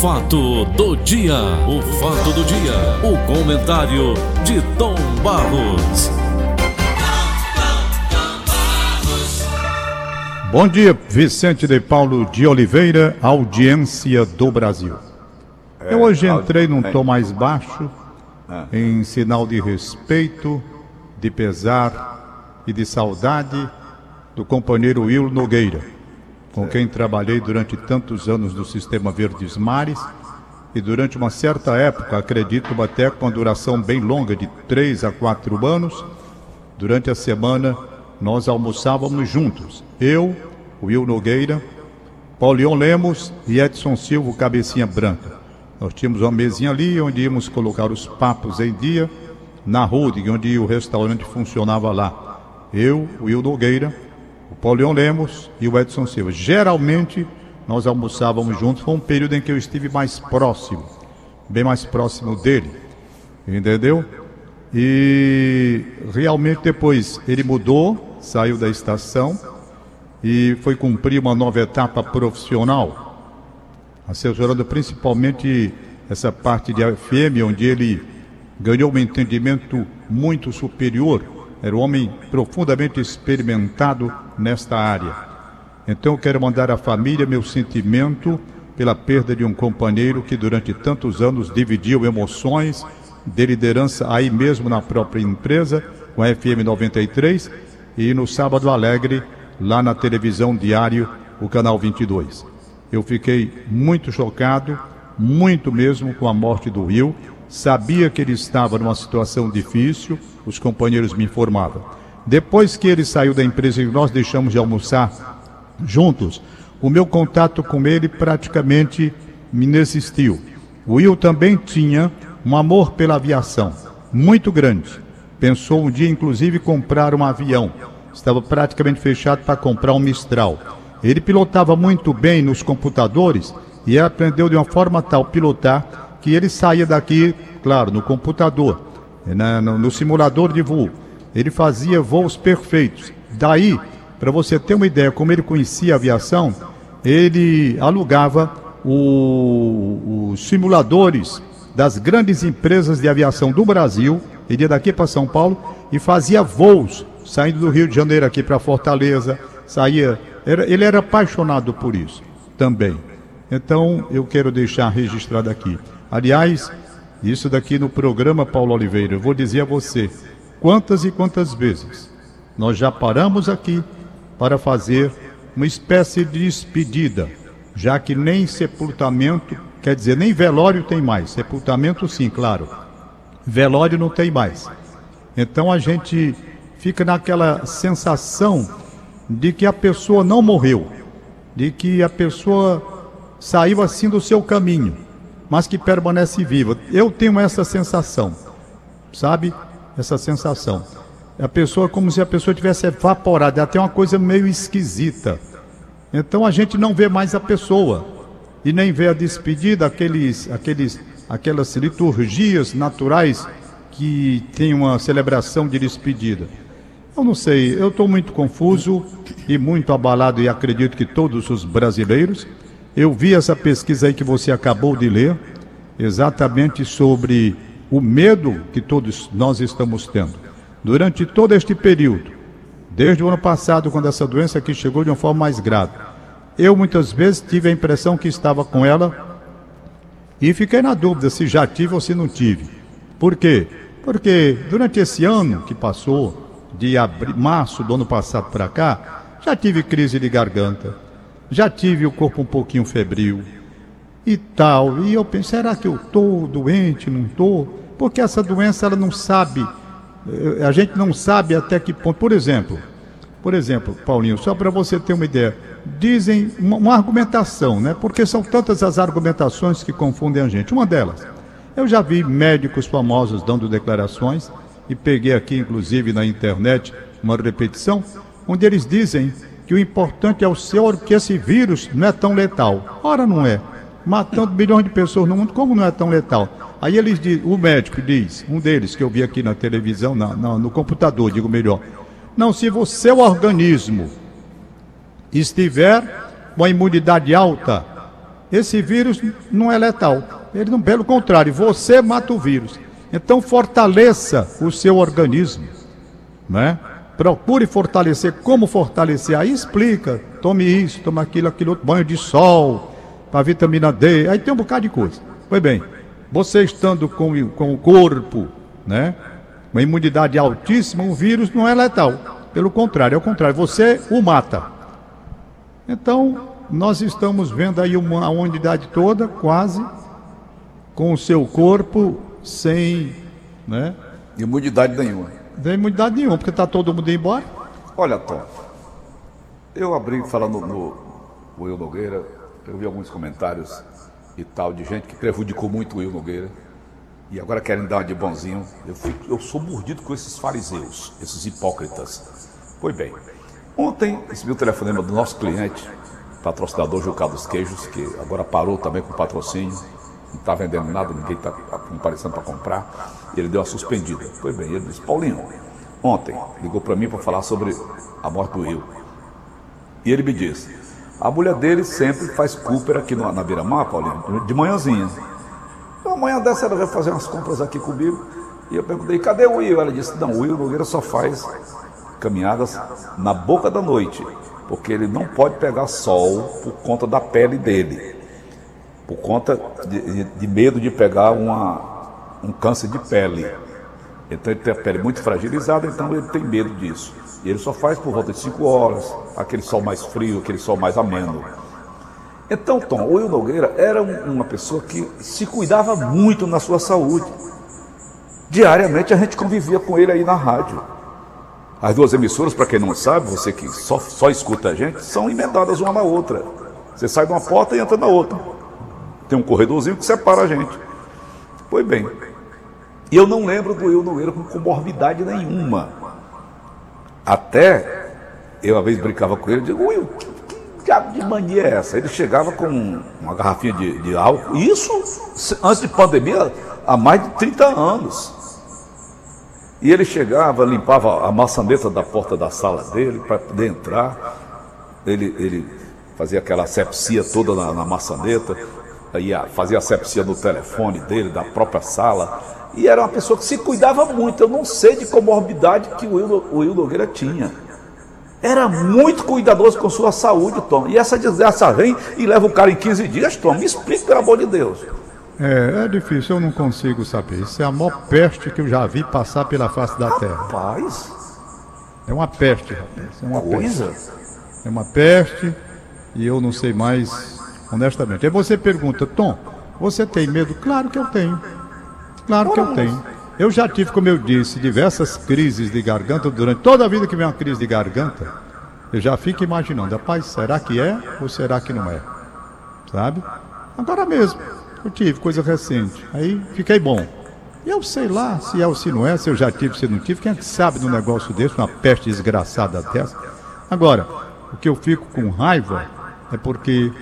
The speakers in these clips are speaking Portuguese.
fato do dia, o fato do dia, o comentário de Tom Barros. Bom dia, Vicente de Paulo de Oliveira, audiência do Brasil. Eu hoje entrei num tom mais baixo, em sinal de respeito, de pesar e de saudade do companheiro Will Nogueira, com quem trabalhei durante tantos anos no Sistema Verdes Mares e durante uma certa época, acredito até com uma duração bem longa, de três a quatro anos, durante a semana nós almoçávamos juntos. Eu, Will Nogueira, Paulion Lemos e Edson Silva, cabecinha branca. Nós tínhamos uma mesinha ali onde íamos colocar os papos em dia, na Rude, onde o restaurante funcionava lá. Eu, Will Nogueira, Paulion Lemos e o Edson Silva. Geralmente nós almoçávamos juntos, foi um período em que eu estive mais próximo, bem mais próximo dele, entendeu? E realmente depois ele mudou, saiu da estação e foi cumprir uma nova etapa profissional, assessorando principalmente essa parte de FM, onde ele ganhou um entendimento muito superior era um homem profundamente experimentado nesta área. Então eu quero mandar à família meu sentimento pela perda de um companheiro que durante tantos anos dividiu emoções de liderança aí mesmo na própria empresa, com a FM 93 e no Sábado Alegre, lá na televisão diário, o canal 22. Eu fiquei muito chocado, muito mesmo com a morte do Will. Sabia que ele estava numa situação difícil, os companheiros me informavam. Depois que ele saiu da empresa e nós deixamos de almoçar juntos, o meu contato com ele praticamente me inexistiu. O Will também tinha um amor pela aviação muito grande. Pensou um dia, inclusive, comprar um avião. Estava praticamente fechado para comprar um Mistral. Ele pilotava muito bem nos computadores e aprendeu de uma forma tal pilotar que ele saía daqui, claro, no computador no, no simulador de voo. Ele fazia voos perfeitos. Daí, para você ter uma ideia como ele conhecia a aviação, ele alugava o, os simuladores das grandes empresas de aviação do Brasil, ele ia daqui para São Paulo e fazia voos saindo do Rio de Janeiro aqui para Fortaleza, saía, era, ele era apaixonado por isso também. Então eu quero deixar registrado aqui. Aliás, isso daqui no programa Paulo Oliveira, eu vou dizer a você quantas e quantas vezes nós já paramos aqui para fazer uma espécie de despedida, já que nem sepultamento, quer dizer, nem velório tem mais. Sepultamento sim, claro. Velório não tem mais. Então a gente fica naquela sensação de que a pessoa não morreu, de que a pessoa saiu assim do seu caminho mas que permanece viva. Eu tenho essa sensação, sabe? Essa sensação. A pessoa como se a pessoa tivesse evaporado, até uma coisa meio esquisita. Então a gente não vê mais a pessoa e nem vê a despedida, aqueles, aqueles, aquelas liturgias naturais que tem uma celebração de despedida. Eu não sei, eu estou muito confuso e muito abalado, e acredito que todos os brasileiros. Eu vi essa pesquisa aí que você acabou de ler, exatamente sobre o medo que todos nós estamos tendo. Durante todo este período, desde o ano passado, quando essa doença aqui chegou de uma forma mais grave, eu muitas vezes tive a impressão que estava com ela e fiquei na dúvida se já tive ou se não tive. Por quê? Porque durante esse ano que passou, de abril, março do ano passado para cá, já tive crise de garganta já tive o corpo um pouquinho febril e tal. E eu pensei, será que eu estou doente, não estou? Porque essa doença ela não sabe, eh, a gente não sabe até que ponto. Por exemplo, por exemplo, Paulinho, só para você ter uma ideia, dizem uma, uma, argumentação, né? Porque são tantas as argumentações que confundem a gente. Uma delas, eu já vi médicos famosos dando declarações e peguei aqui, inclusive na internet, uma repetição, onde eles dizem que o importante é o seu, que esse vírus não é tão letal. Ora, não é. Matando milhões de pessoas no mundo, como não é tão letal? Aí eles o médico diz, um deles que eu vi aqui na televisão, na, na, no computador, digo melhor. Não, se o seu organismo estiver com a imunidade alta, esse vírus não é letal. Ele não, pelo contrário, você mata o vírus. Então fortaleça o seu organismo, né? Procure fortalecer. Como fortalecer? Aí explica. Tome isso, tome aquilo, aquilo outro, banho de sol, para vitamina D. Aí tem um bocado de coisa. Pois bem, você estando com, com o corpo, né? Uma imunidade altíssima, o vírus não é letal. Pelo contrário, é o contrário, você o mata. Então, nós estamos vendo aí uma, a unidade toda, quase, com o seu corpo sem, né? Imunidade nenhuma. Sem imunidade nenhuma, porque está todo mundo embora. Olha, Tom, eu abri falando no Will Nogueira, eu vi alguns comentários e tal de gente que prejudicou muito o Will Nogueira e agora querem dar uma de bonzinho. Eu, fico, eu sou mordido com esses fariseus, esses hipócritas. Pois bem, ontem recebi o telefonema do nosso cliente, patrocinador Jucá dos Queijos, que agora parou também com patrocínio, não está vendendo nada, ninguém está comparecendo para comprar, e ele deu uma suspendida. Pois bem, ele disse, Paulinho, ontem ligou para mim para falar sobre a morte do Rio. E ele me disse, a mulher dele sempre faz Cooper aqui no, na beira-mar, Paulinho, de manhãzinha. Então amanhã dessa ela vai fazer umas compras aqui comigo. E eu perguntei, cadê o Will? Ela disse, não, o Will Nogueira só faz caminhadas na boca da noite, porque ele não pode pegar sol por conta da pele dele, por conta de, de medo de pegar uma, um câncer de pele. Então ele tem a pele muito fragilizada, então ele tem medo disso. E ele só faz por volta de 5 horas, aquele sol mais frio, aquele sol mais ameno. Então, Tom, o Will Nogueira era uma pessoa que se cuidava muito na sua saúde. Diariamente a gente convivia com ele aí na rádio. As duas emissoras, para quem não sabe, você que só, só escuta a gente, são emendadas uma na outra. Você sai de uma porta e entra na outra. Tem um corredorzinho que separa a gente. Pois bem. E eu não lembro do Will Nogueira com comorbidade nenhuma. Até eu uma vez brincava com ele digo, Will, diabo de mania é essa? Ele chegava com uma garrafinha de, de álcool, isso antes de pandemia, há mais de 30 anos. E ele chegava, limpava a maçaneta da porta da sala dele para poder entrar. Ele, ele fazia aquela sepsia toda na, na maçaneta, ia fazia a sepsia no telefone dele, da própria sala. E era uma pessoa que se cuidava muito. Eu não sei de comorbidade que o Will, o Will Nogueira tinha. Era muito cuidadoso com sua saúde, Tom. E essa desgraça vem e leva o cara em 15 dias, Tom. Me explique, pelo amor de Deus. É, é difícil, eu não consigo saber. Isso é a maior peste que eu já vi passar pela face da Terra. Rapaz. É uma peste, rapaz. É uma Coisa. peste. É uma peste e eu não sei mais, honestamente. Aí você pergunta, Tom, você tem medo? Claro que eu tenho. Claro que eu tenho. Eu já tive, como eu disse, diversas crises de garganta durante toda a vida que vem uma crise de garganta. Eu já fico imaginando, rapaz, será que é ou será que não é? Sabe? Agora mesmo, eu tive coisa recente. Aí fiquei bom. E eu sei lá se é ou se não é, se eu já tive, se não tive. Quem é que sabe de um negócio desse, uma peste desgraçada dessa? Agora, o que eu fico com raiva é porque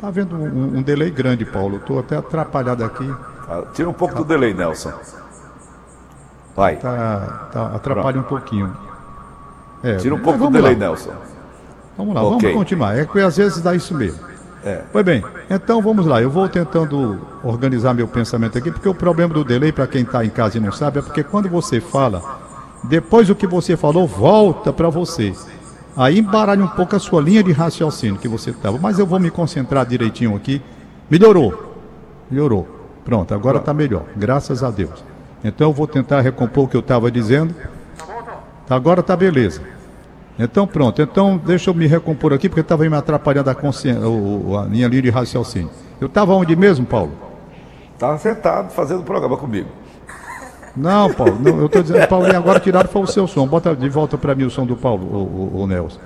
tá havendo um, um delay grande, Paulo. Estou até atrapalhado aqui. Ah, Tira um pouco do delay, Nelson. Vai. Tá, tá, atrapalha um pouquinho. É, Tira um mas pouco do delay, lá. Nelson. Vamos lá, Ok. vamos continuar. É que às vezes dá isso mesmo. É. Pois bem, então vamos lá. Eu vou tentando organizar meu pensamento aqui, porque o problema do delay, para quem está em casa e não sabe, é porque quando você fala, depois do que você falou, volta para você. Aí embaralha um pouco a sua linha de raciocínio que você estava. Mas eu vou me concentrar direitinho aqui. Melhorou. Melhorou. Pronto, agora está melhor. Graças a Deus. Então eu vou tentar recompor o que eu estava dizendo. Agora tá beleza. Então pronto, então deixa eu me recompor aqui, porque estava me atrapalhando a, consciência, a minha linha de raciocínio. Eu estava onde mesmo, Paulo? Estava sentado fazendo programa comigo. Não, Paulo, não, eu estou dizendo, Paulo, e agora tiraram foi o seu som. Bota de volta para mim o som do Paulo, o, o, o Nelson.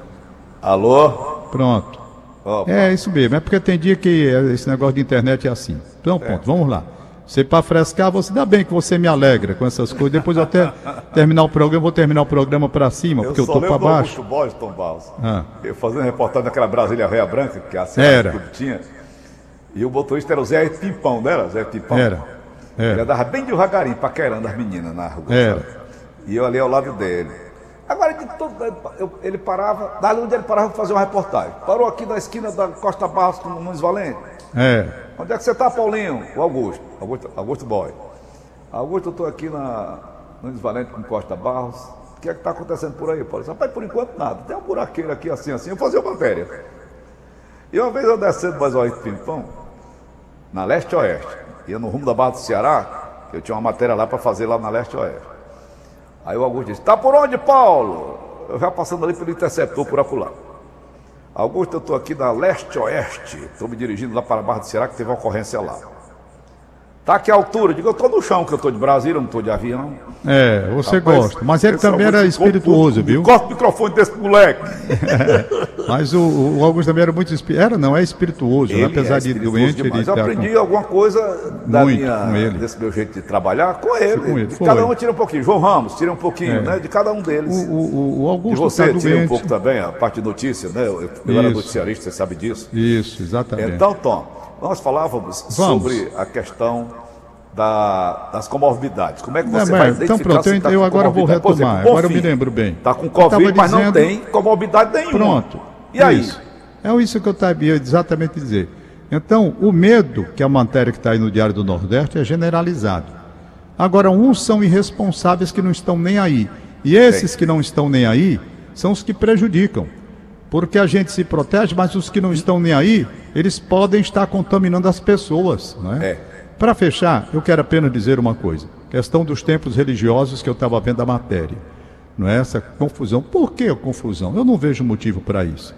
Alô? Pronto. Ó, É isso mesmo, é porque tem dia que é- esse negócio de internet é assim. Então, pronto, vamos lá. Você para frescar, você dá bem que você me alegra com essas coisas. Depois eu até terminar o programa, eu vou terminar o programa para cima, porque eu só tô para baixo. Augusto Borges, Tom Barros. Ah. Eu fazendo reportagem daquela Brasília Réia Branca, que é a cidade que tinha. E o motorista era o Zé Tipão, não era? Zé Tipão. Era. Ele Era. andava bem devagarinho, paquerando as meninas na rua. Era. sabe? E eu ali ao lado dele. Agora, de tudo, eu- ele parava, dali onde ele parava para fazer uma reportagem. Parou aqui na esquina da Costa Barros com o Nunes Valente. É. Onde é que você está, Paulinho? O Augusto. Augusto, Augusto Boy. Augusto, eu estou aqui na, no Desvalente com Costa Barros. O que é que está acontecendo por aí, Paulo? Rapaz, por enquanto nada. Tem um buraqueiro aqui assim, assim. Eu fazia matéria. E uma vez eu descendo mais o Pimpão, na leste-oeste, ia no rumo da Barra do Ceará, eu tinha uma matéria lá para fazer lá na leste-oeste. Aí o Augusto disse: Tá por onde, Paulo? Eu já passando ali pelo interceptor por acolá. Augusto, eu estou aqui na leste-oeste, estou me dirigindo lá para a Barra do Ceará, que teve uma ocorrência lá. Tá aqui a altura? Digo, eu estou no chão, que eu estou de Brasília, não estou de avião. É, você Rapaz, gosta. Mas ele também era espirituoso, viu? Corta o microfone desse moleque. mas o, o, Augusto também era muito espirituoso. Era, não, é espirituoso. Né? Apesar é de doente, demais. ele. Eu aprendi com... alguma coisa da muito minha, desse meu jeito de trabalhar com ele. Com ele cada um tira um pouquinho. João Ramos, tira um pouquinho, é. né? De cada um deles. O, o, o Augusto. E você tá tira um pouco também, a parte de notícia, né? Eu, eu era noticiarista, você sabe disso. Isso, exatamente. Então, Tom, nós falávamos Vamos. sobre a questão da, das comorbidades. Como é que você não, vai Então pronto, eu, tá eu agora vou retomar. Exemplo, agora eu me lembro bem. Está com Covid, mas dizendo... não tem comorbidade nenhuma. Pronto. E aí? Isso. É isso que eu estava exatamente dizer. Então, o medo, que é a matéria que está aí no Diário do Nordeste, é generalizado. Agora, uns são irresponsáveis que não estão nem aí. E esses que não estão nem aí são os que prejudicam. Porque a gente se protege, mas os que não estão nem aí, eles podem estar contaminando as pessoas. Não é? é. Para fechar, eu quero apenas dizer uma coisa: questão dos templos religiosos que eu estava vendo a matéria. Não é essa confusão. Por que a confusão? Eu não vejo motivo para isso.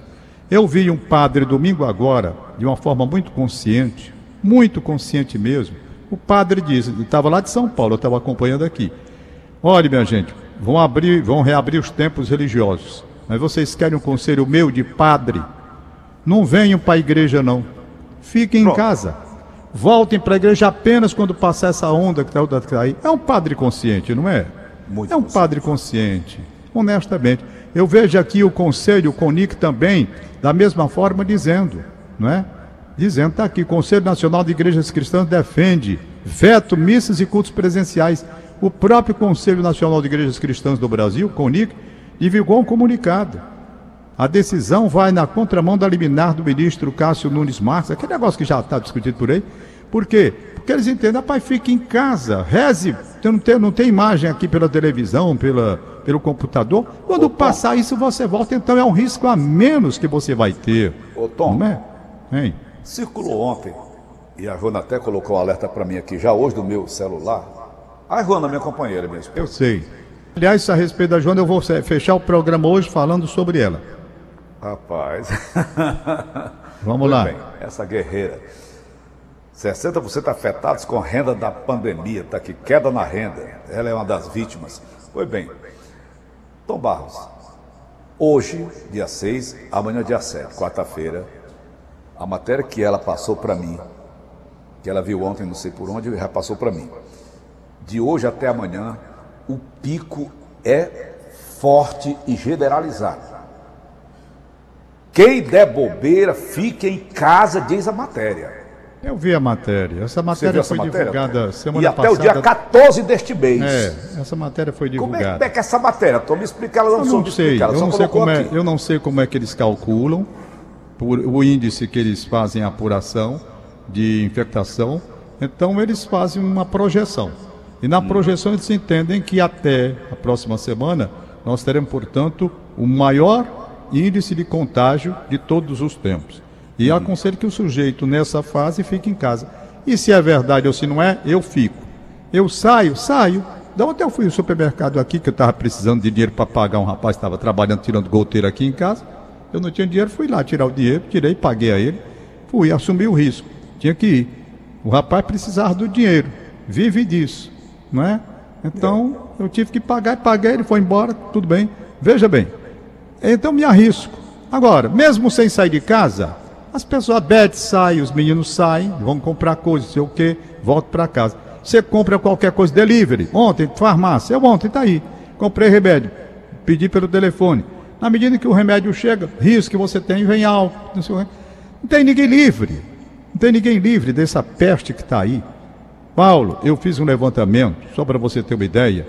Eu vi um padre domingo agora, de uma forma muito consciente, muito consciente mesmo. O padre disse, ele estava lá de São Paulo, eu estava acompanhando aqui. Olha, minha gente, vão abrir, vão reabrir os templos religiosos. Mas vocês querem um conselho meu de padre? Não venham para a igreja, não. Fiquem Pronto. em casa. Voltem para a igreja apenas quando passar essa onda que está aí. É um padre consciente, não é? Muito é um consciente. padre consciente, honestamente. Eu vejo aqui o conselho, o CONIC também, da mesma forma, dizendo, não é? Dizendo, está aqui, o Conselho Nacional de Igrejas Cristãs defende veto missas e cultos presenciais. O próprio Conselho Nacional de Igrejas Cristãs do Brasil, CONIC, divulgou um comunicado a decisão vai na contramão da liminar do ministro Cássio Nunes Marques, aquele negócio que já está discutido por aí. Por quê? Porque eles entendem, pai, fique em casa, reze, não tem, não tem imagem aqui pela televisão, pela, pelo computador. Quando Ô, passar isso, você volta, então é um risco a menos que você vai ter. Ô, Tom, não é? Hein? circulou ontem, e a Joana até colocou o alerta para mim aqui já hoje no meu celular. A Joana, minha companheira mesmo. Eu sei. Aliás, a respeito da Joana, eu vou fechar o programa hoje falando sobre ela. Rapaz. Vamos lá. Bem, essa guerreira. 60% afetados com renda da pandemia, está aqui, queda na renda. Ela é uma das vítimas. Pois bem, Tom Barros, hoje, dia 6, amanhã, dia 7, quarta-feira, a matéria que ela passou para mim, que ela viu ontem, não sei por onde, já passou para mim. De hoje até amanhã, o pico é forte e generalizado. Quem der bobeira, fique em casa, diz a matéria. Eu vi a matéria. Essa matéria foi matéria, divulgada semana passada. E até o dia 14 deste mês. É, essa matéria foi divulgada. Como é, como é que é essa matéria? Tô me explicando, ela não, eu não sei. eu, não sei como é, eu não sei como é que eles calculam por, o índice que eles fazem a apuração de infectação. Então eles fazem uma projeção. E na projeção eles entendem que até a próxima semana nós teremos, portanto, o maior índice de contágio de todos os tempos. E uhum. aconselho que o sujeito, nessa fase, fique em casa. E se é verdade ou se não é, eu fico. Eu saio, saio. Da onde eu fui no supermercado aqui, que eu estava precisando de dinheiro para pagar um rapaz que estava trabalhando, tirando goteiro aqui em casa. Eu não tinha dinheiro, fui lá tirar o dinheiro, tirei, paguei a ele. Fui, assumi o risco. Tinha que ir. O rapaz precisava do dinheiro. Vive disso, não é? Então, eu tive que pagar, paguei, ele foi embora, tudo bem. Veja bem, então me arrisco. Agora, mesmo sem sair de casa, as pessoas, a Beth sai, os meninos saem, vão comprar coisas, sei o quê, voltam para casa. Você compra qualquer coisa, delivery. Ontem, farmácia, eu ontem, tá aí. Comprei remédio, pedi pelo telefone. Na medida que o remédio chega, risco que você tem vem alto. Não, sei, não tem ninguém livre. Não tem ninguém livre dessa peste que está aí. Paulo, eu fiz um levantamento, só para você ter uma ideia,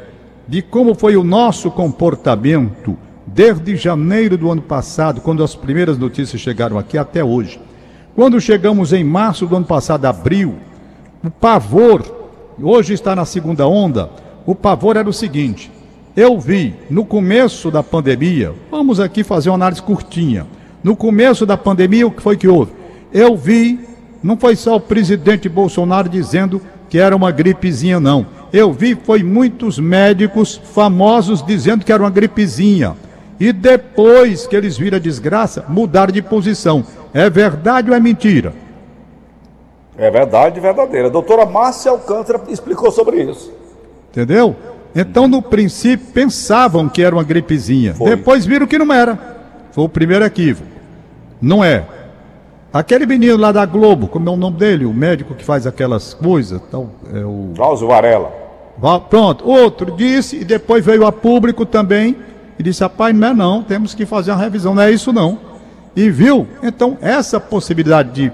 de como foi o nosso comportamento desde janeiro do ano passado, quando as primeiras notícias chegaram aqui, até hoje. Quando chegamos em março do ano passado, abril, o pavor, hoje está na segunda onda, o pavor era o seguinte: eu vi no começo da pandemia, vamos aqui fazer uma análise curtinha. No começo da pandemia, o que foi que houve? Eu vi, não foi só o presidente Bolsonaro dizendo que era uma gripezinha, não. Eu vi foi muitos médicos famosos dizendo que era uma gripezinha. E depois que eles viram a desgraça, mudaram de posição. É verdade ou é mentira? É verdade, verdadeira. A doutora Márcia Alcântara explicou sobre isso. Entendeu? Então, no princípio, pensavam que era uma gripezinha. Foi. Depois viram que não era. Foi o primeiro equívoco. Não é. Aquele menino lá da Globo, como é o nome dele? O médico que faz aquelas coisas. Então, é o. Drauzio Varela. Pronto, outro disse, e depois veio a público também, e disse: rapaz, não é não, temos que fazer uma revisão, não é isso não. E viu? Então, essa possibilidade de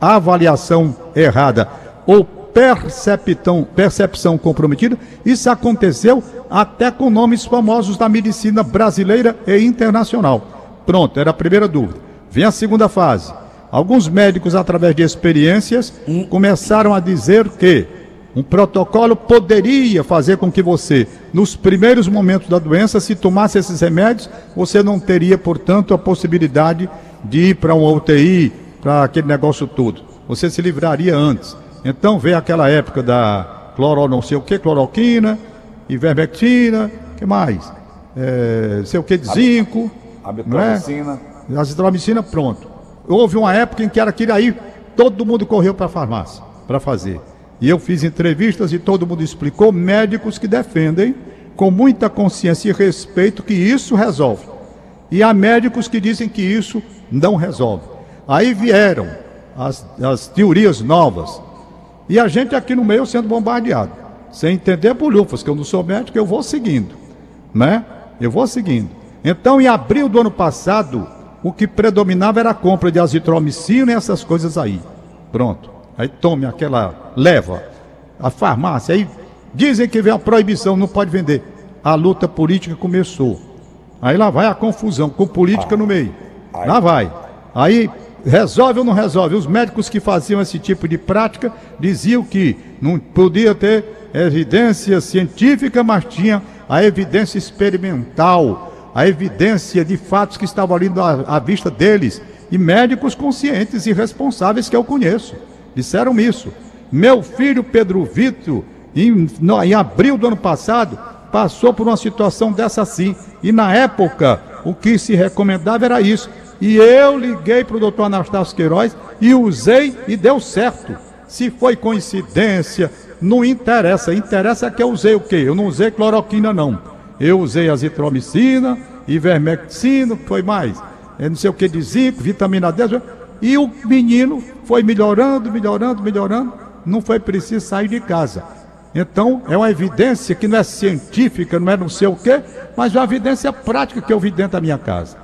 avaliação errada ou percepção, percepção comprometida. Isso aconteceu até com nomes famosos da medicina brasileira e internacional. Pronto, era a primeira dúvida. Vem a segunda fase. Alguns médicos, através de experiências, começaram a dizer que um protocolo poderia fazer com que você, nos primeiros momentos da doença, se tomasse esses remédios, você não teria, portanto, a possibilidade de ir para um UTI, para aquele negócio todo. Você se livraria antes. Então veio aquela época da cloro não sei o que, cloroquina, ivermectina, que mais? É, sei o que de zinco. Azitromicina. É? Azitromicina, pronto. Houve uma época em que era aquilo aí, todo mundo correu para a farmácia para fazer. E eu fiz entrevistas e todo mundo explicou, médicos que defendem com muita consciência e respeito que isso resolve. E há médicos que dizem que isso não resolve. Aí vieram as, as teorias novas, e a gente aqui no meio sendo bombardeado. Sem entender bolhufas, que eu não sou médico, eu vou seguindo. Né? Eu vou seguindo. Então, em abril do ano passado, o que predominava era a compra de azitromicina e essas coisas aí. Pronto. Aí tome aquela leva. A farmácia. Aí dizem que vem a proibição, não pode vender. A luta política começou. Aí lá vai a confusão, com política no meio. Lá vai. Aí resolve ou não resolve? Os médicos que faziam esse tipo de prática diziam que não podia ter evidência científica, mas tinha a evidência experimental, a evidência de fatos que estavam ali à, à vista deles. E médicos conscientes e responsáveis que eu conheço disseram isso. Meu filho Pedro Vitor, em, no, em abril do ano passado, passou por uma situação dessa assim. E na época, o que se recomendava era isso e eu liguei para o doutor Anastácio Queiroz e usei e deu certo. Se foi coincidência, não interessa. Interessa que eu usei o quê? Eu não usei cloroquina, não. Eu usei azitromicina, ivermectina, foi mais. É não sei o que de zinco, vitamina D. E o menino foi melhorando, melhorando, melhorando. Não foi preciso sair de casa. Então, é uma evidência que não é científica, não é não sei o quê, mas é uma evidência prática que eu vi dentro da minha casa.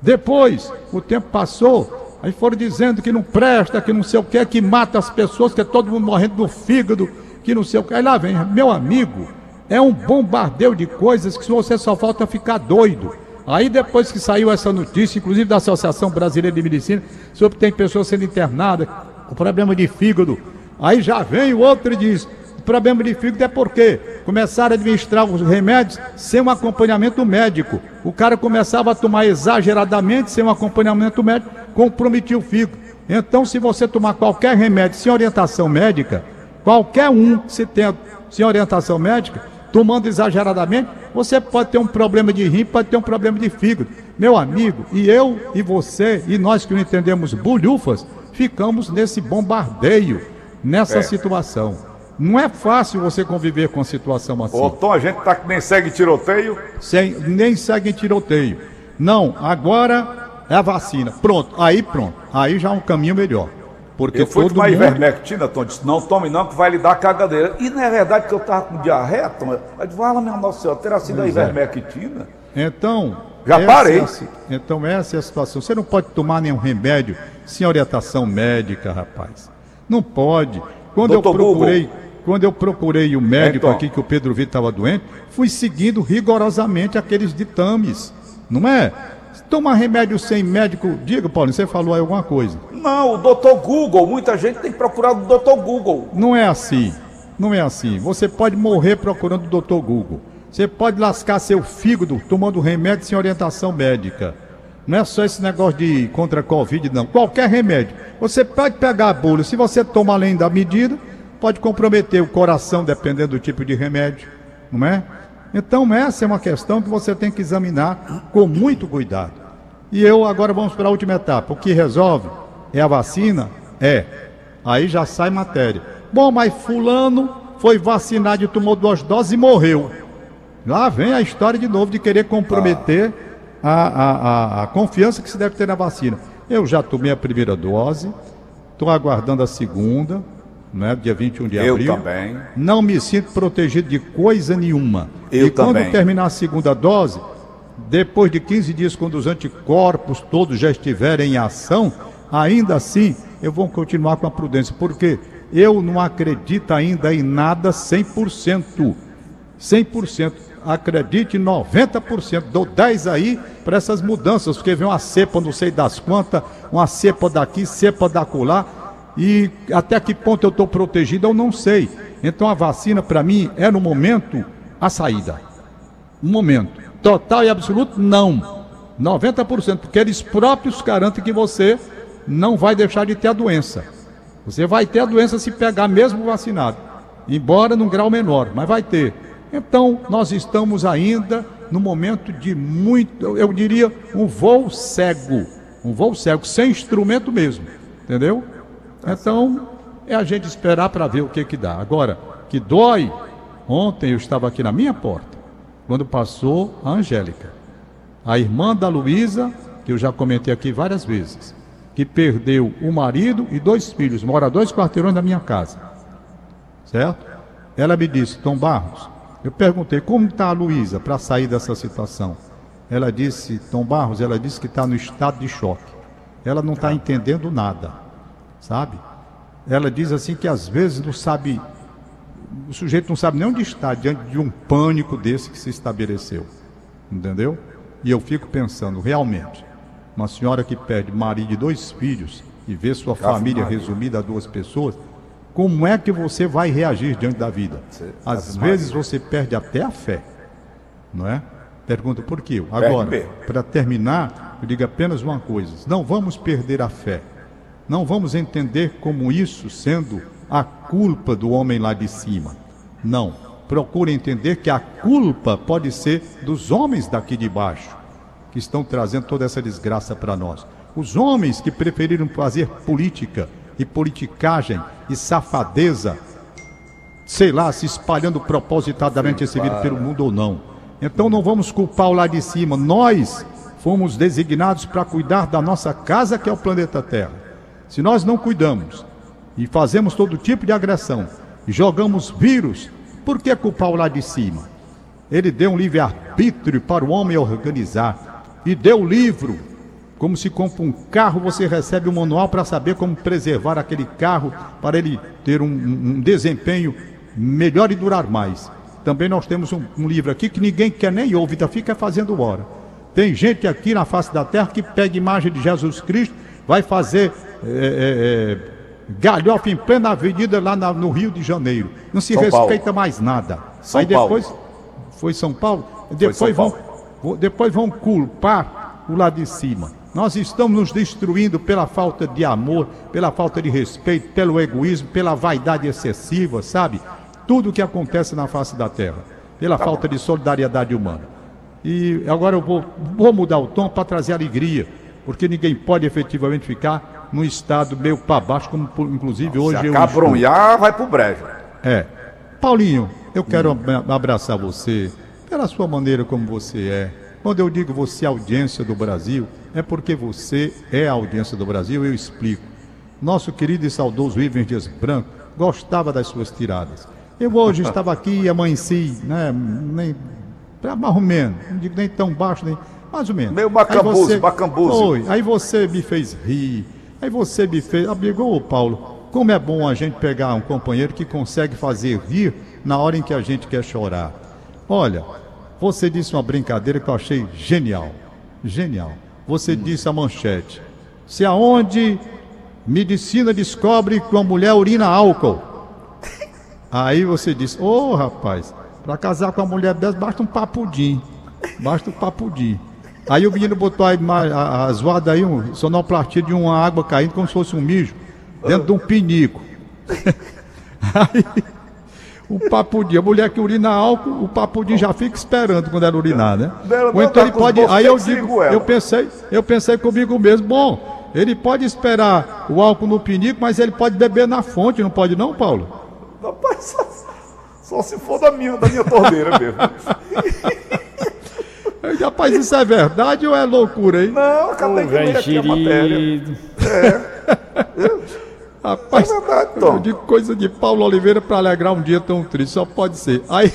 Depois, o tempo passou, aí foram dizendo que não presta, que não sei o que, que mata as pessoas, que é todo mundo morrendo do fígado, que não sei o que. Aí lá vem, meu amigo, é um bombardeio de coisas que você só falta ficar doido. Aí depois que saiu essa notícia, inclusive da Associação Brasileira de Medicina, sobre tem pessoas sendo internadas com problema de fígado. Aí já vem o outro e diz: problema de fígado é porque começaram a administrar os remédios sem um acompanhamento médico. O cara começava a tomar exageradamente sem um acompanhamento médico, comprometia o fígado. Então, se você tomar qualquer remédio sem orientação médica, qualquer um que se tenha sem orientação médica, tomando exageradamente, você pode ter um problema de rim, pode ter um problema de fígado. Meu amigo, e eu e você e nós que não entendemos bolhufas, ficamos nesse bombardeio, nessa é. situação. Não é fácil você conviver com a situação assim. Ô, Tom, a gente tá que nem segue tiroteio. Sem, nem segue tiroteio. Não, agora é a vacina. Pronto, aí pronto. Aí já é um caminho melhor. Porque eu fui tomar mundo... ivermectina, Tom, disse, não tome não, que vai lhe dar cagadeira. E não é verdade que eu tava com diarreia, Tom? Eu disse, fala, minha nossa senhora, terá sido pois a é. ivermectina? É. Então... Já parei. É então essa é a situação. Você não pode tomar nenhum remédio sem orientação médica, rapaz. Não pode. Quando Doutor eu procurei... Google quando eu procurei o médico então. aqui que o Pedro Vitor estava doente, fui seguindo rigorosamente aqueles ditames, não é? Toma remédio sem médico. Diga, Paulo, você falou aí alguma coisa. Não, o doutor Google, muita gente tem que procurar o doutor Google. Não é assim. Não é assim. Você pode morrer procurando o doutor Google. Você pode lascar seu fígado tomando remédio sem orientação médica. Não é só esse negócio de contra a Covid, não. Qualquer remédio. Você pode pegar a bula. Se você toma além da medida, pode comprometer o coração, dependendo do tipo de remédio. Não é? Então, essa é uma questão que você tem que examinar com muito cuidado. E eu agora vamos para a última etapa. O que resolve é a vacina? É. Aí já sai matéria. Bom, mas fulano foi vacinado e tomou duas doses e morreu. Lá vem a história de novo de querer comprometer a, a, a, a confiança que se deve ter na vacina. Eu já tomei a primeira dose, estou aguardando a segunda, né, dia 21 de abril. Eu também. Não me sinto protegido de coisa nenhuma. Eu e quando também. terminar a segunda dose, depois de 15 dias, quando os anticorpos todos já estiverem em ação, ainda assim eu vou continuar com a prudência, porque eu não acredito ainda em nada 100%. 100%. Acredite 90%. Dou 10 aí para essas mudanças, porque vem uma cepa, não sei das quantas, uma cepa daqui, cepa da colar, e até que ponto eu estou protegido, eu não sei. Então a vacina, para mim, é no momento a saída. Um momento. Total e absoluto, não. 90%, porque eles próprios garantem que você não vai deixar de ter a doença. Você vai ter a doença se pegar mesmo vacinado, embora num grau menor, mas vai ter. Então, nós estamos ainda no momento de muito, eu diria, um voo cego. Um voo cego, sem instrumento mesmo. Entendeu? Então, é a gente esperar para ver o que que dá. Agora, que dói, ontem eu estava aqui na minha porta, quando passou a Angélica, a irmã da Luísa, que eu já comentei aqui várias vezes, que perdeu o marido e dois filhos, mora dois quarteirões da minha casa. Certo? Ela me disse, Tom Barros, eu perguntei como está a Luísa para sair dessa situação. Ela disse, Tom Barros, ela disse que está no estado de choque. Ela não está entendendo nada, sabe? Ela diz assim que às vezes não sabe, o sujeito não sabe nem onde está diante de um pânico desse que se estabeleceu, entendeu? E eu fico pensando, realmente, uma senhora que perde marido e dois filhos e vê sua família Maria. resumida a duas pessoas, como é que você vai reagir diante da vida? Às vezes você perde até a fé, não é? Pergunta por quê? Agora, para terminar, eu digo apenas uma coisa: não vamos perder a fé. Não vamos entender como isso sendo a culpa do homem lá de cima. Não. Procure entender que a culpa pode ser dos homens daqui de baixo, que estão trazendo toda essa desgraça para nós. Os homens que preferiram fazer política e politicagem e safadeza sei lá, se espalhando propositadamente esse vírus pelo mundo ou não. Então não vamos culpar o lá de cima. Nós fomos designados para cuidar da nossa casa, que é o planeta Terra. Se nós não cuidamos e fazemos todo tipo de agressão e jogamos vírus, por que culpar o lá de cima? Ele deu um livre-arbítrio para o homem organizar e deu o livro. Como se compra um carro, você recebe um manual para saber como preservar aquele carro para ele ter um, um- desempenho melhor e durar mais. Também nós temos um, um livro aqui que ninguém quer nem ouvir, ainda fica fazendo hora. Tem gente aqui na face da terra que pega imagem de Jesus Cristo, vai fazer é, é, é, galhofa em plena avenida lá na- no Rio de Janeiro. Não se São Paulo. respeita mais nada. São Aí Paulo. depois foi São Paulo, depois São vão Paulo. Depois vão culpar o lá de cima. Nós estamos nos destruindo pela falta de amor, pela falta de respeito, pelo egoísmo, pela vaidade excessiva, sabe? Tudo que acontece na face da terra, pela falta de solidariedade humana. E agora eu vou, vou mudar o tom para trazer alegria, porque ninguém pode efetivamente ficar num estado meio para baixo, como inclusive hoje Se acabrunhar, vai pro brejo. É. Paulinho, eu quero abra- abraçar você pela sua maneira como você é. Quando eu digo você é audiência do Brasil, é porque você é a audiência do Brasil, eu explico. Nosso querido e saudoso Ivan Dias Branco gostava das suas tiradas. Eu hoje estava aqui e amanheci, né, nem, mais ou menos, não digo nem tão baixo, nem mais ou menos. Meio Aí bacambuzo, você-. Foi, aí você me fez rir, aí você me fez. Amigo, ô Paulo, como é bom a gente pegar um companheiro que consegue fazer rir na hora em que a gente quer chorar. Olha, você disse uma brincadeira que eu achei genial. Genial. você disse a manchete. Se aonde medicina descobre que uma mulher urina álcool. Aí você disse, ô oh, rapaz, para casar com uma mulher dessa basta um papudim. Basta um papudim. Aí o menino botou a, a, a zoada aí, um sonoplastia de uma água caindo como se fosse um mijo, dentro de um pinico. aí, o papudim, a mulher que urina álcool, o papudim já fica esperando quando ela urinar, né? Ou então ele pode. Aí eu digo, eu pensei, eu pensei comigo mesmo, bom, ele pode esperar o álcool no pinico, mas ele pode beber na fonte, não pode não, Paulo? Rapaz, só, só se for da minha, da minha torneira mesmo. Rapaz, isso é verdade ou é loucura, hein? Não, acabei de ler aqui a matéria. É. Rapaz, é verdade, Tom. digo coisa de Paulo Oliveira para alegrar um dia tão triste, só pode ser. Aí.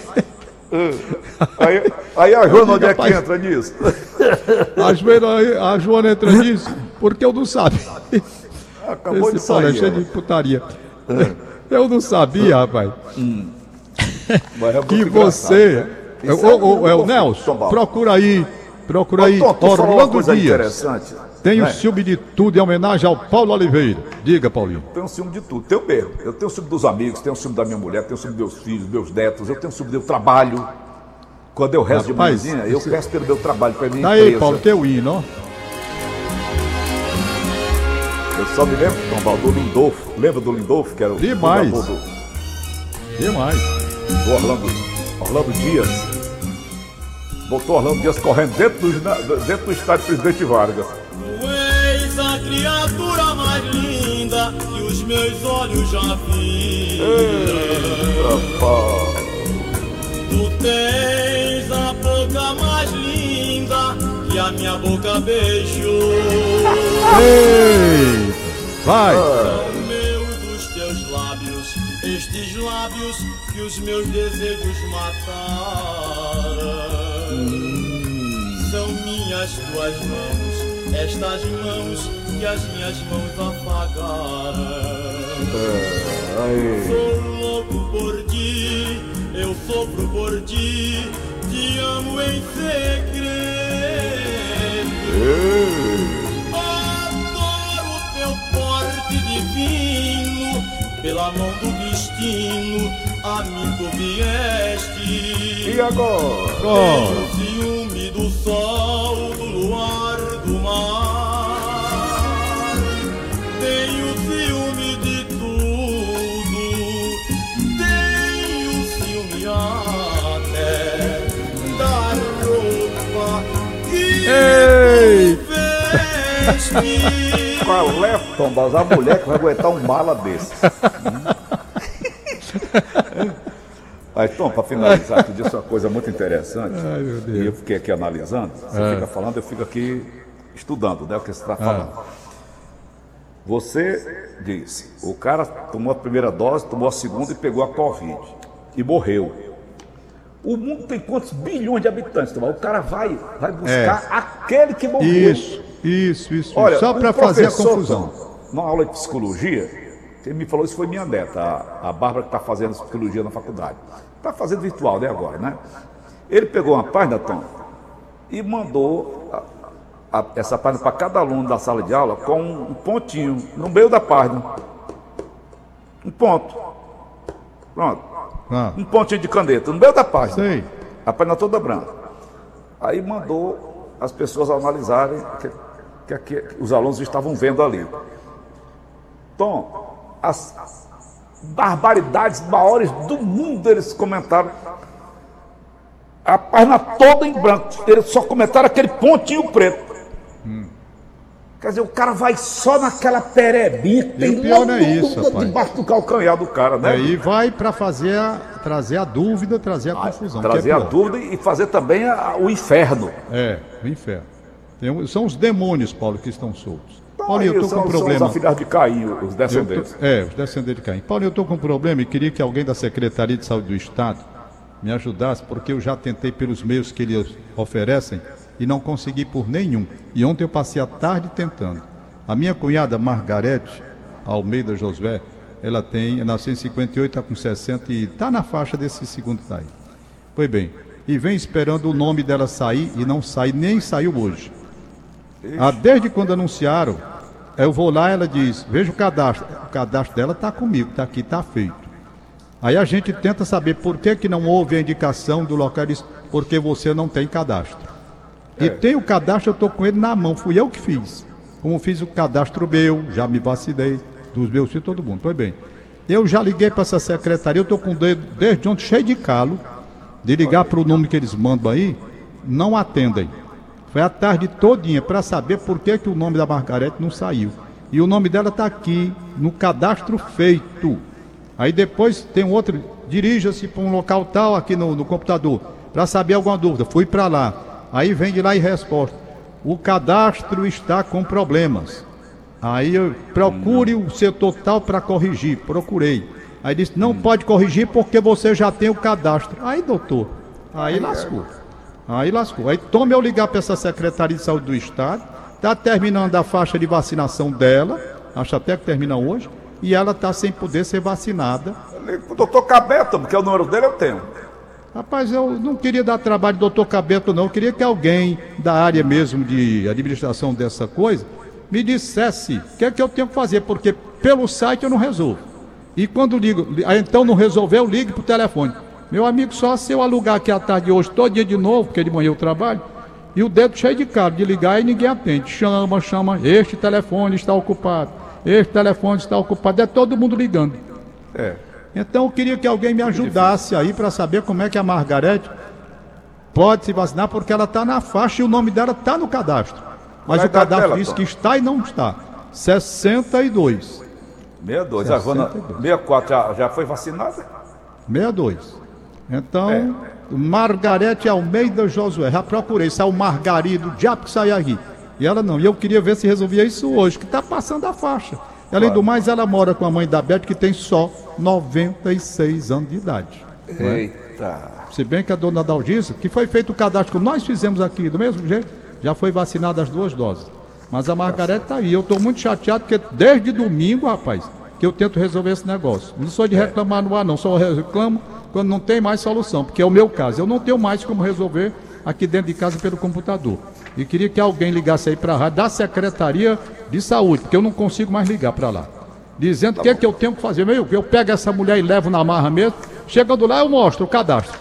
Aí, aí a Joana, onde é que entra nisso? A Joana, a Joana entra nisso porque eu não sabia. Acabou Esse de sair. é cheio de putaria. Eu não sabia, rapaz. Hum. É que você. É, o, é o Nelson, procura aí. Procura aí. Orlando Dias. Tem o né? ciúme de tudo em homenagem ao Paulo Oliveira. Diga, Paulinho. Tenho ciúme de tudo. Tenho mesmo. Eu tenho ciúme dos amigos, tenho ciúme da minha mulher, tenho ciúme dos meus filhos, meus netos, eu tenho ciúme do trabalho. Quando eu rezo Rapaz, de manhãzinha, eu peço pelo meu trabalho para minha tá empresa. Aí, Paulo, teu hino, ó. Eu só me lembro, Tom do Lindolfo. Lembra do Lindolfo, que era o Demais. Do... Demais. Do Orlando, Orlando Dias. Botou Orlando Dias correndo dentro do, dentro do estádio Presidente Vargas a criatura mais linda que os meus olhos já viram. Tu tens a boca mais linda que a minha boca beijou. Ei, vai! São meus os teus lábios, estes lábios que os meus desejos mataram. São minhas tuas mãos estas mãos que as minhas mãos apagaram. É, Sou louco por ti, eu sofro por ti, te amo em segredo. Pela mão do destino, a mim tu vieste. E agora? Tenho ciúme do sol, do luar do mar. Tenho ciúme Qual é, A mulher que vai aguentar um mala desse. Mas, Tom, para finalizar, tu disse uma coisa muito interessante. Ai, e eu fiquei aqui analisando. Você é. fica falando, eu fico aqui estudando né, o que você está falando. Ah. Você disse, o cara tomou a primeira dose, tomou a segunda e pegou a Covid. E morreu. O mundo tem quantos bilhões de habitantes? O cara vai, vai buscar é. aquele que morreu. Isso, isso, isso. Olha, Só para fazer a confusão. Numa aula de psicologia, quem me falou isso foi minha neta, a, a Bárbara, que está fazendo psicologia na faculdade. Está fazendo virtual, né, agora, né? Ele pegou uma página, Tom, e mandou a, essa página para cada aluno da sala de aula com um, pontinho no meio da página. Um ponto. Pronto. Ah. Um pontinho de caneta no meio da página. Sei. A página toda branca. Aí mandou as pessoas analisarem que, os alunos estavam vendo ali. Tom, as barbaridades maiores do mundo eles comentaram. A página toda em branco. Eles só comentaram aquele pontinho preto. Hum. Quer dizer, o cara vai só naquela perebinha que tem pior é isso, do, debaixo do calcanhar do cara, né? Aí vai para fazer a, trazer a dúvida, trazer a ah, confusão. Trazer é a dúvida e fazer também a, o inferno. É, o inferno. Tem, são os demônios, Paulo, que estão soltos. Então, Paulo, eu estou com um problema. São os de Caim, os descendentes. Tô, é, os descendentes de Caim. Paulo, eu estou com um problema e queria que alguém da Secretaria de Saúde do Estado me ajudasse, porque eu já tentei pelos meios que eles oferecem e não consegui por nenhum. E ontem eu passei a tarde tentando. A minha cunhada Margarete Almeida Josué, ela tem, nasceu em 58, está com 60 e está na faixa desse segundo aí. Pois bem, e vem esperando o nome dela sair e não sai, nem saiu hoje. Ah, desde quando anunciaram, eu vou lá, ela diz, veja o cadastro. O cadastro dela está comigo, está aqui, está feito. Aí a gente tenta saber por que, que não houve a indicação do local, diz, porque você não tem cadastro. É. E tem o cadastro, eu estou com ele na mão, fui eu que fiz. Como fiz o cadastro meu, já me vacinei, dos meus filhos, todo mundo. Pois bem, eu já liguei para essa secretaria, eu estou com o dedo desde ontem cheio de calo, de ligar para o número que eles mandam aí, não atendem. Foi a tarde todinha para saber por que, que o nome da Margarete não saiu. E o nome dela está aqui, no cadastro feito. Aí depois tem um outro, dirija-se para um local tal aqui no, no computador, para saber alguma dúvida. Fui para lá. Aí vem de lá e resposta. O cadastro está com problemas. Aí eu procure o setor tal para corrigir. Procurei. Aí disse, não pode corrigir porque você já tem o cadastro. Aí, doutor, aí lascou. Aí lascou. Aí tome eu ligar para essa Secretaria de Saúde do Estado. Está terminando a faixa de vacinação dela. Acho até que termina hoje. E ela está sem poder ser vacinada. O doutor Cabeto, porque o número dele eu tenho. Rapaz, eu não queria dar trabalho do doutor Cabeto, não. Eu queria que alguém da área mesmo de administração dessa coisa me dissesse o que é que eu tenho que fazer, porque pelo site eu não resolvo. E quando ligo, então não resolveu, ligue para o telefone. Meu amigo, só se eu alugar aqui à tarde hoje, todo dia de novo, porque de manhã eu trabalho, e o dedo cheio de cabo de ligar e ninguém atende. Chama, chama, este telefone está ocupado, este telefone está ocupado, é todo mundo ligando. É. Então eu queria que alguém me ajudasse aí para saber como é que a Margarete pode se vacinar, porque ela está na faixa e o nome dela está no cadastro. Mas o cadastro diz que está e não está. 62. 62. 62. A Ivana, 64 já, já foi vacinada? 62. Então, é. Margarete Almeida Josué. Já procurei, saiu Margarido, diabo que saiu aqui. E ela não. E eu queria ver se resolvia isso hoje, que está passando a faixa. Além claro. do mais, ela mora com a mãe da Beth, que tem só 96 anos de idade. É? Eita. Se bem que a dona Dalgisa, que foi feito o cadastro que nós fizemos aqui, do mesmo jeito, já foi vacinada as duas doses. Mas a Margarete está aí. Eu estou muito chateado porque desde domingo, rapaz, que eu tento resolver esse negócio. Não sou de é. reclamar no ar, não. Só reclamo quando não tem mais solução, porque é o meu caso. Eu não tenho mais como resolver aqui dentro de casa pelo computador. E queria que alguém ligasse aí para a da Secretaria de Saúde, porque eu não consigo mais ligar para lá. Dizendo o que, é que eu tenho que fazer. Meu, eu pego essa mulher e levo na marra mesmo. Chegando lá, eu mostro o cadastro.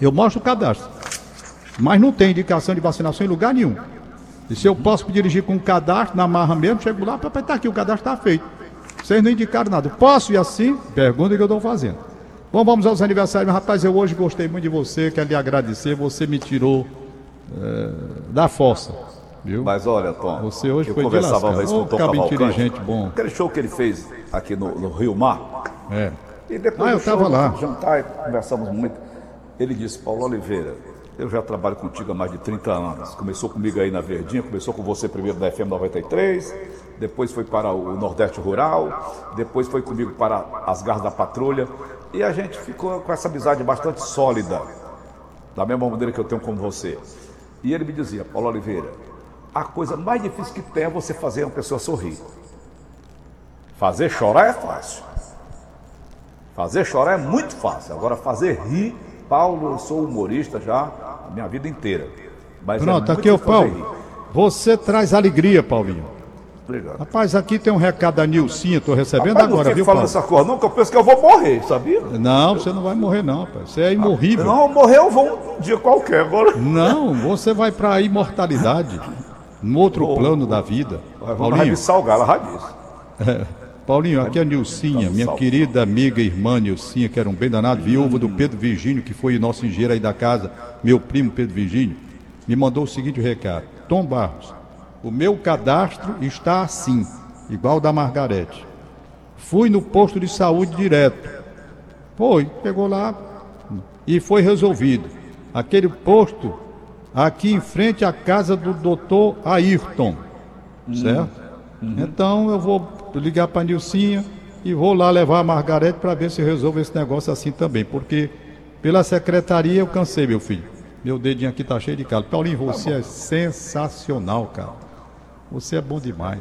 Eu mostro o cadastro. Mas não tem indicação de vacinação em lugar nenhum. E se eu posso dirigir com o cadastro na marra mesmo, chego lá, papai, está aqui, o cadastro está feito. Vocês não indicaram nada. Posso ir assim? Pergunta que eu estou fazendo. Bom, vamos aos aniversários. Rapaz, eu hoje gostei muito de você, quero lhe agradecer. Você me tirou é, da fossa. Viu? Mas olha, Tom, você hoje eu foi conversava uma vez com o Tom Cavalcante, inteligente, bom. Aquele show que ele fez aqui no, no Rio Mar. É. E depois ah, eu estava lá. jantar, conversamos muito. Ele disse, Paulo Oliveira, eu já trabalho contigo há mais de 30 anos. Começou comigo aí na Verdinha, começou com você primeiro na FM 93, depois foi para o Nordeste Rural, depois foi comigo para as Garras da Patrulha. E a gente ficou com essa amizade bastante sólida, da mesma maneira que eu tenho com você. E ele me dizia, Paulo Oliveira, a coisa mais difícil que tem é você fazer uma pessoa sorrir. Fazer chorar é fácil. Fazer chorar é muito fácil. Agora, fazer rir Paulo, eu sou humorista já a minha vida inteira. Mas é Pronto, é aqui é o Paulo. Você traz alegria, Paulinho. Obrigado. Rapaz, aqui tem um recado da Nilcinha, estou recebendo rapaz, agora, viu, Paulo? essa coisa não, que eu penso que eu vou morrer, sabia? Não, você não vai morrer não, rapaz. Você é imorrível. Não, morrer eu vou um dia qualquer agora. Não, você vai para a imortalidade, no outro oh, plano oh, da vida. Paulinho. salgar, ela disse. Paulinho, aqui é a Nilcinha, minha querida amiga e irmã Nilcinha, que era um bem danado, viúva do Pedro Virgínio, que foi nosso engenheiro aí da casa, meu primo Pedro Virgínio, me mandou o seguinte recado: Tom Barros, o meu cadastro está assim, igual da Margarete. Fui no posto de saúde direto. Foi, pegou lá e foi resolvido. Aquele posto aqui em frente à casa do doutor Ayrton, certo? Uhum. Então eu vou ligar para a Nilcinha e vou lá levar a Margarete para ver se resolve esse negócio assim também, porque pela secretaria eu cansei, meu filho. Meu dedinho aqui tá cheio de calo. Paulinho, você tá é sensacional, cara. Você é bom demais.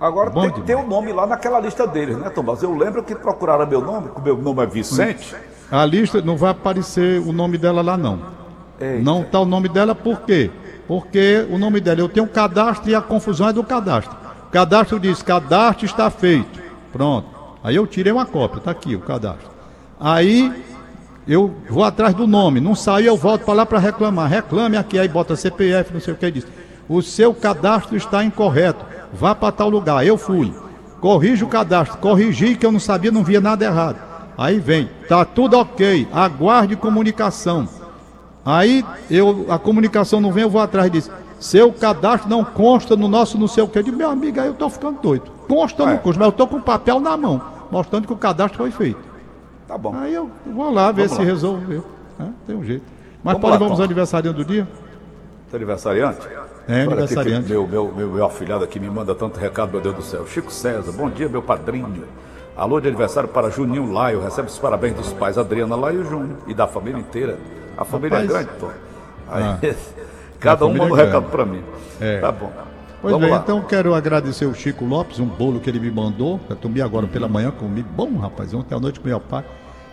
Agora bom tem, demais. tem um nome lá naquela lista deles, né, Tomás? Eu lembro que procuraram meu nome, que o meu nome é Vicente. A lista não vai aparecer o nome dela lá, não. Eita. Não está o nome dela, por quê? porque o nome dela, eu tenho um cadastro e a confusão é do cadastro. O cadastro diz, cadastro está feito. Pronto. Aí eu tirei uma cópia, está aqui o cadastro. Aí eu vou atrás do nome, não saiu, eu volto para lá para reclamar. Reclame aqui, aí bota CPF, não sei o que diz. O seu cadastro está incorreto. Vá para tal lugar. Eu fui. Corrige o cadastro. Corrigi que eu não sabia, não via nada errado. Aí vem, tá tudo ok. Aguarde comunicação. Aí eu, a comunicação não vem, eu vou atrás disso. Seu cadastro não consta no nosso não sei o que. Eu digo, meu amigo, aí eu estou ficando doido. Consta no é. consta, mas eu estou com o papel na mão, mostrando que o cadastro foi feito. Tá bom. Aí eu vou lá ver Vamos se lá. resolveu. Né? Tem um jeito. Mas vamos pode vamos aniversariante do dia? aniversariante? É, Olha. Meu, meu, meu, meu afilhado aqui me manda tanto recado, meu Deus do céu. Chico César, bom dia, meu padrinho. Alô de aniversário para Juninho Laio. Recebe os parabéns dos pais Adriana Laio e Júnior e da família inteira. A família é Rapaz, é grande, pô. Aí, ah, cada um manda um é recado para mim. É. Tá bom. Pois Vamos bem, lá. então quero agradecer o Chico Lopes, um bolo que ele me mandou. Eu tomei agora pela manhã, comi bom, rapaz. Ontem à noite com meu pai.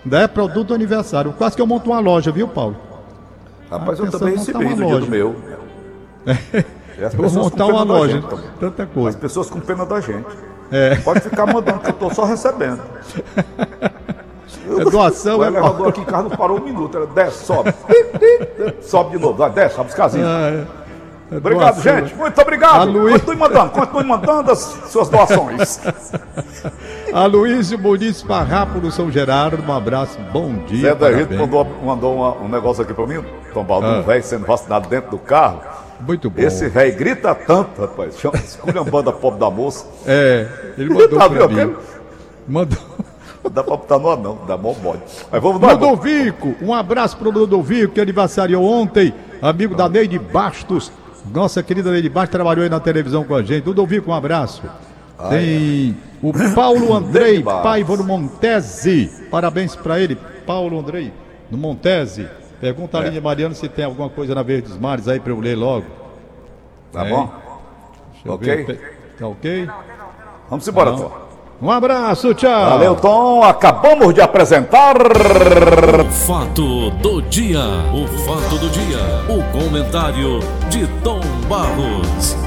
Ainda é produto do aniversário. Quase que eu monto uma loja, viu, Paulo? Rapaz, ah, eu também recebi no dia do meu. É. Vou montar uma loja, tanta coisa. As pessoas com pena da gente. É. Pode ficar mandando, que eu estou só recebendo. É doação, o é elevador aqui em casa não parou um minuto. Era desce, sobe. sobe de novo, vai, desce, sobe os casinhos. Ah, é. É obrigado, doação, gente. Muito obrigado. Luiz... Continue mandando, continue mandando as suas doações. A Luiz Muniz Parrapo do São Gerardo, um abraço, bom dia. Zé da mandou, mandou uma, um negócio aqui para mim, Tom Baldo, ah. um velho sendo vacinado dentro do carro. Muito bom. Esse velho grita tanto, rapaz. Esculhambando a pobre da moça. É, ele mandou tá, pra mim. Mandou. Dá pra botar no anão, dá mó bode. Mas vamos dar. Ludovico, um abraço pro Ludovico, que aniversariou ontem, amigo da Neide Bastos. Nossa querida Neide Bastos trabalhou aí na televisão com a gente. Ludovico, um abraço. Ai, Tem o Paulo Andrei Paiva no Montese. Parabéns para ele, Paulo Andrei, no Montese. Pergunta é. a Mariano se tem alguma coisa na Verdes Mares aí para eu ler logo. Tá é. bom? Ok? Tá ok? Vamos embora, Tom. Um abraço, tchau. Valeu, Tom. Acabamos de apresentar. O fato do dia. O fato do dia. O comentário de Tom Barros.